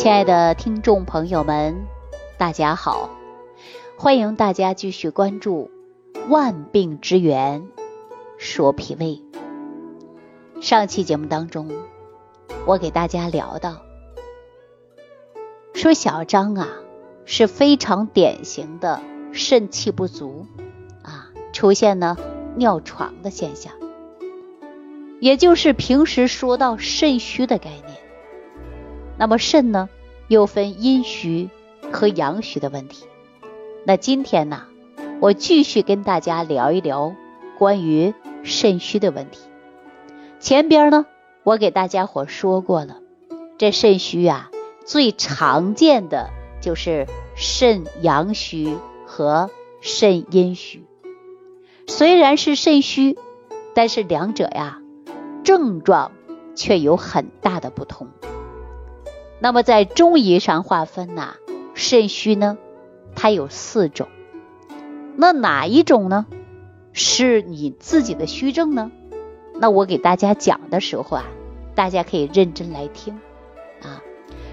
亲爱的听众朋友们，大家好，欢迎大家继续关注《万病之源说脾胃》。上期节目当中，我给大家聊到，说小张啊是非常典型的肾气不足啊，出现呢尿床的现象，也就是平时说到肾虚的概念。那么肾呢，又分阴虚和阳虚的问题。那今天呢，我继续跟大家聊一聊关于肾虚的问题。前边呢，我给大家伙说过了，这肾虚啊，最常见的就是肾阳虚和肾阴虚。虽然是肾虚，但是两者呀，症状却有很大的不同。那么在中医上划分呐，肾虚呢，它有四种。那哪一种呢？是你自己的虚症呢？那我给大家讲的时候啊，大家可以认真来听啊。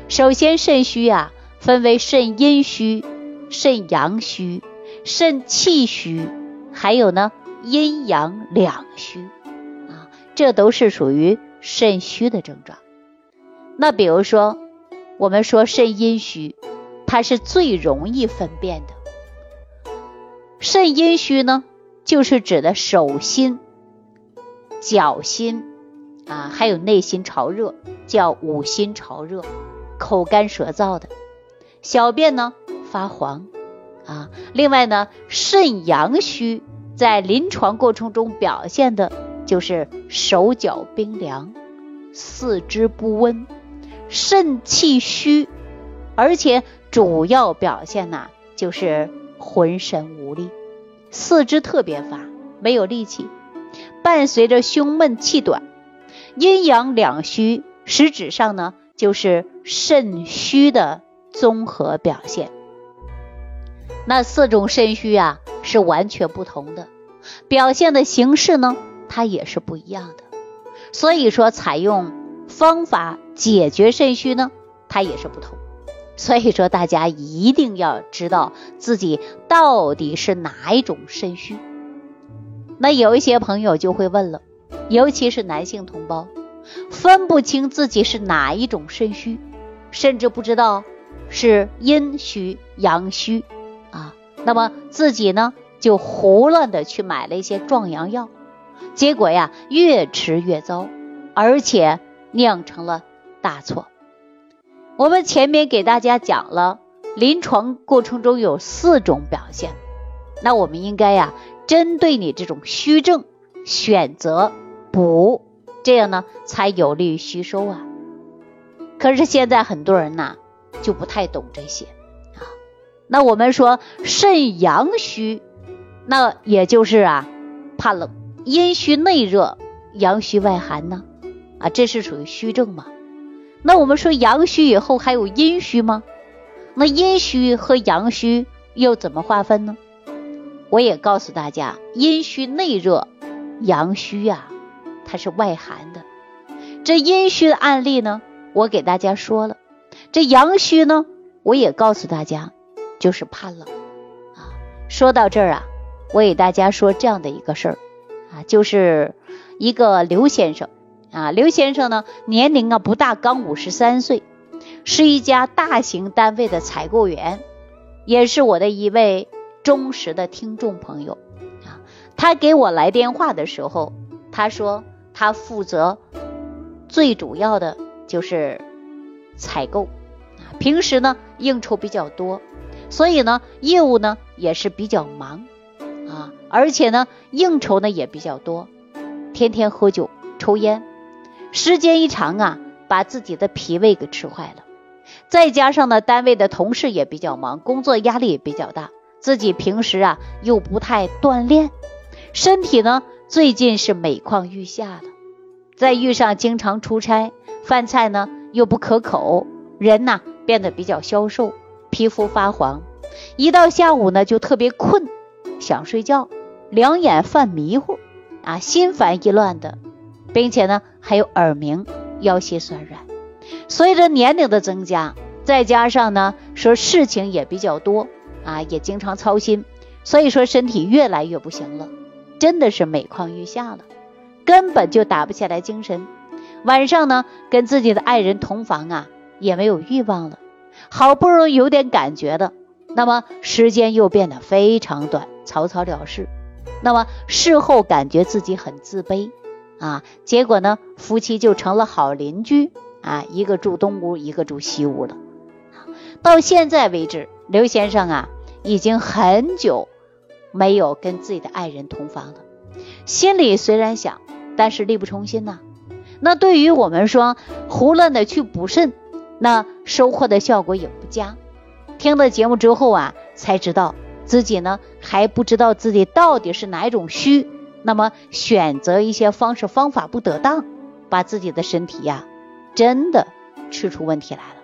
首先，肾虚啊，分为肾阴虚、肾阳虚、肾气虚，还有呢阴阳两虚啊，这都是属于肾虚的症状。那比如说。我们说肾阴虚，它是最容易分辨的。肾阴虚呢，就是指的手心、脚心啊，还有内心潮热，叫五心潮热；口干舌燥的，小便呢发黄啊。另外呢，肾阳虚在临床过程中表现的就是手脚冰凉、四肢不温。肾气虚，而且主要表现呐就是浑身无力，四肢特别乏，没有力气，伴随着胸闷气短，阴阳两虚，实质上呢就是肾虚的综合表现。那四种肾虚啊是完全不同的，表现的形式呢它也是不一样的，所以说采用。方法解决肾虚呢，它也是不同，所以说大家一定要知道自己到底是哪一种肾虚。那有一些朋友就会问了，尤其是男性同胞，分不清自己是哪一种肾虚，甚至不知道是阴虚阳虚啊，那么自己呢就胡乱的去买了一些壮阳药，结果呀越吃越糟，而且。酿成了大错。我们前面给大家讲了，临床过程中有四种表现，那我们应该呀，针对你这种虚症选择补，这样呢才有利于吸收啊。可是现在很多人呐就不太懂这些啊。那我们说肾阳虚，那也就是啊怕冷，阴虚内热，阳虚外寒呢。啊，这是属于虚症嘛？那我们说阳虚以后还有阴虚吗？那阴虚和阳虚又怎么划分呢？我也告诉大家，阴虚内热，阳虚呀，它是外寒的。这阴虚的案例呢，我给大家说了；这阳虚呢，我也告诉大家，就是怕冷啊。说到这儿啊，我给大家说这样的一个事儿啊，就是一个刘先生。啊，刘先生呢，年龄啊不大，刚五十三岁，是一家大型单位的采购员，也是我的一位忠实的听众朋友啊。他给我来电话的时候，他说他负责最主要的就是采购，平时呢应酬比较多，所以呢业务呢也是比较忙啊，而且呢应酬呢也比较多，天天喝酒抽烟。时间一长啊，把自己的脾胃给吃坏了。再加上呢，单位的同事也比较忙，工作压力也比较大，自己平时啊又不太锻炼，身体呢最近是每况愈下了。再遇上经常出差，饭菜呢又不可口，人呐变得比较消瘦，皮肤发黄，一到下午呢就特别困，想睡觉，两眼犯迷糊，啊，心烦意乱的。并且呢，还有耳鸣、腰膝酸软。随着年龄的增加，再加上呢，说事情也比较多啊，也经常操心，所以说身体越来越不行了，真的是每况愈下了，根本就打不起来精神。晚上呢，跟自己的爱人同房啊，也没有欲望了，好不容易有点感觉的，那么时间又变得非常短，草草了事。那么事后感觉自己很自卑啊，结果呢，夫妻就成了好邻居啊，一个住东屋，一个住西屋了。到现在为止，刘先生啊，已经很久没有跟自己的爱人同房了。心里虽然想，但是力不从心呐。那对于我们说胡乱的去补肾，那收获的效果也不佳。听了节目之后啊，才知道自己呢还不知道自己到底是哪一种虚，那么选择一些方式方法不得当，把自己的身体呀真的吃出问题来了。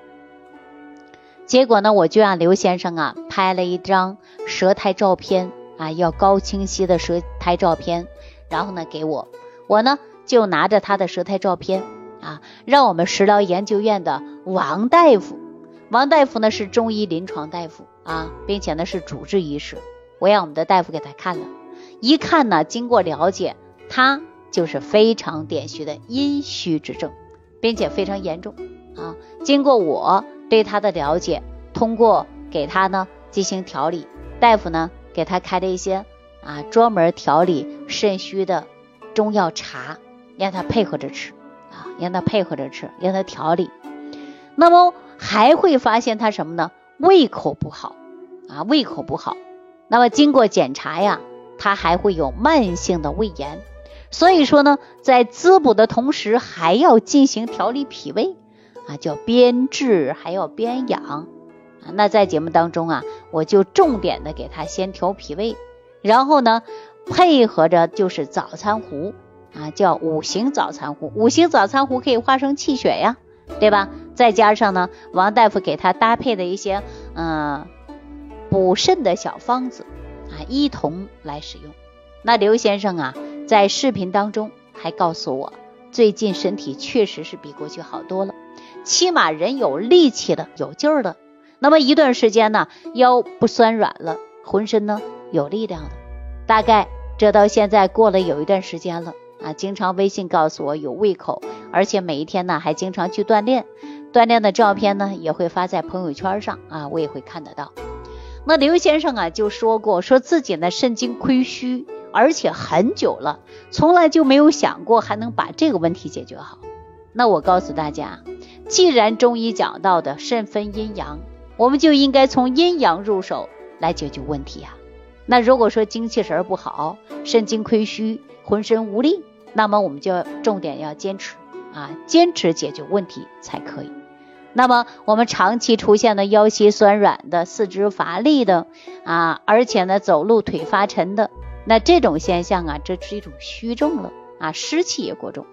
结果呢，我就让刘先生啊拍了一张舌苔照片啊，要高清晰的舌苔照片，然后呢给我，我呢就拿着他的舌苔照片啊，让我们食疗研究院的王大夫，王大夫呢是中医临床大夫啊，并且呢是主治医师，我让我们的大夫给他看了，一看呢，经过了解，他就是非常点虚的阴虚之症，并且非常严重啊，经过我。对他的了解，通过给他呢进行调理，大夫呢给他开了一些啊专门调理肾虚的中药茶，让他配合着吃啊，让他配合着吃，让他调理。那么还会发现他什么呢？胃口不好啊，胃口不好。那么经过检查呀，他还会有慢性的胃炎。所以说呢，在滋补的同时，还要进行调理脾胃。啊，叫边治还要边养啊。那在节目当中啊，我就重点的给他先调脾胃，然后呢，配合着就是早餐壶啊，叫五行早餐壶。五行早餐壶可以化生气血呀，对吧？再加上呢，王大夫给他搭配的一些嗯补肾的小方子啊，一同来使用。那刘先生啊，在视频当中还告诉我，最近身体确实是比过去好多了。起码人有力气了，有劲儿了。那么一段时间呢，腰不酸软了，浑身呢有力量了。大概这到现在过了有一段时间了啊，经常微信告诉我有胃口，而且每一天呢还经常去锻炼，锻炼的照片呢也会发在朋友圈上啊，我也会看得到。那刘先生啊就说过，说自己呢肾精亏虚，而且很久了，从来就没有想过还能把这个问题解决好。那我告诉大家。既然中医讲到的肾分阴阳，我们就应该从阴阳入手来解决问题呀。那如果说精气神不好，肾精亏虚，浑身无力，那么我们就要重点要坚持啊，坚持解决问题才可以。那么我们长期出现的腰膝酸软的、四肢乏力的啊，而且呢走路腿发沉的，那这种现象啊，这是一种虚症了啊，湿气也过重。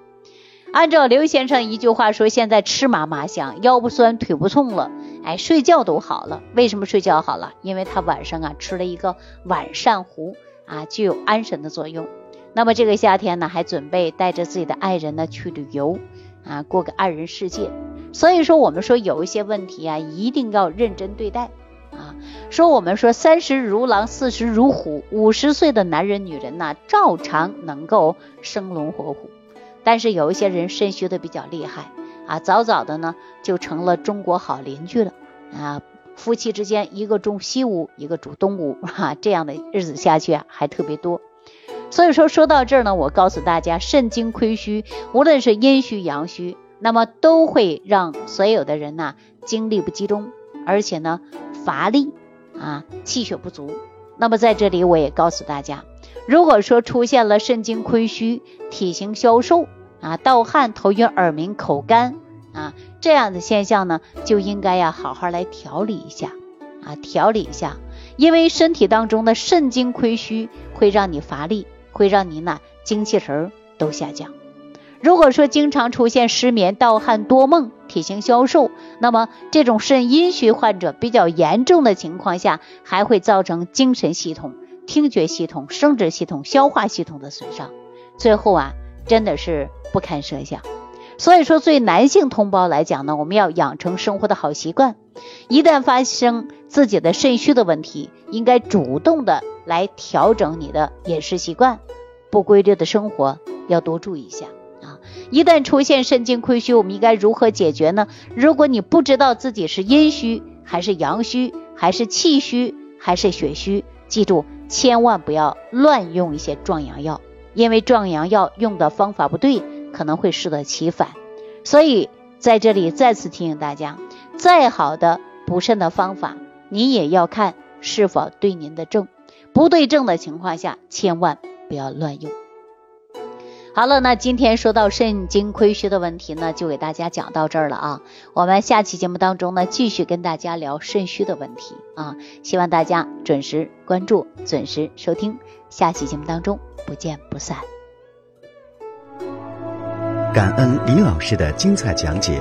按照刘先生一句话说，现在吃嘛嘛香，腰不酸腿不痛了，哎，睡觉都好了。为什么睡觉好了？因为他晚上啊吃了一个晚膳糊啊，具有安神的作用。那么这个夏天呢，还准备带着自己的爱人呢去旅游啊，过个二人世界。所以说，我们说有一些问题啊，一定要认真对待啊。说我们说三十如狼，四十如虎，五十岁的男人女人呐，照常能够生龙活虎。但是有一些人肾虚的比较厉害啊，早早的呢就成了中国好邻居了啊，夫妻之间一个住西屋，一个住东屋，哈，这样的日子下去啊还特别多。所以说说到这儿呢，我告诉大家，肾精亏虚，无论是阴虚阳虚，那么都会让所有的人呐精力不集中，而且呢乏力啊，气血不足。那么在这里我也告诉大家。如果说出现了肾精亏虚、体型消瘦啊、盗汗、头晕、耳鸣、口干啊这样的现象呢，就应该呀好好来调理一下啊，调理一下，因为身体当中的肾精亏虚会让你乏力，会让您呢精气神都下降。如果说经常出现失眠、盗汗、多梦、体型消瘦，那么这种肾阴虚患者比较严重的情况下，还会造成精神系统。听觉系统、生殖系统、消化系统的损伤，最后啊，真的是不堪设想。所以说，对男性同胞来讲呢，我们要养成生活的好习惯。一旦发生自己的肾虚的问题，应该主动的来调整你的饮食习惯，不规律的生活要多注意一下啊。一旦出现肾精亏虚，我们应该如何解决呢？如果你不知道自己是阴虚还是阳虚，还是气虚还是血虚，记住千万不要乱用一些壮阳药，因为壮阳药用的方法不对，可能会适得其反。所以在这里再次提醒大家。再好的补肾的方法，你也要看是否对您的症。不对症的情况下，千万不要乱用。好了，那今天说到肾精亏虚的问题呢，就给大家讲到这儿了啊。我们下期节目当中呢，继续跟大家聊肾虚的问题啊。希望大家准时关注，准时收听，下期节目当中不见不散。感恩李老师的精彩讲解。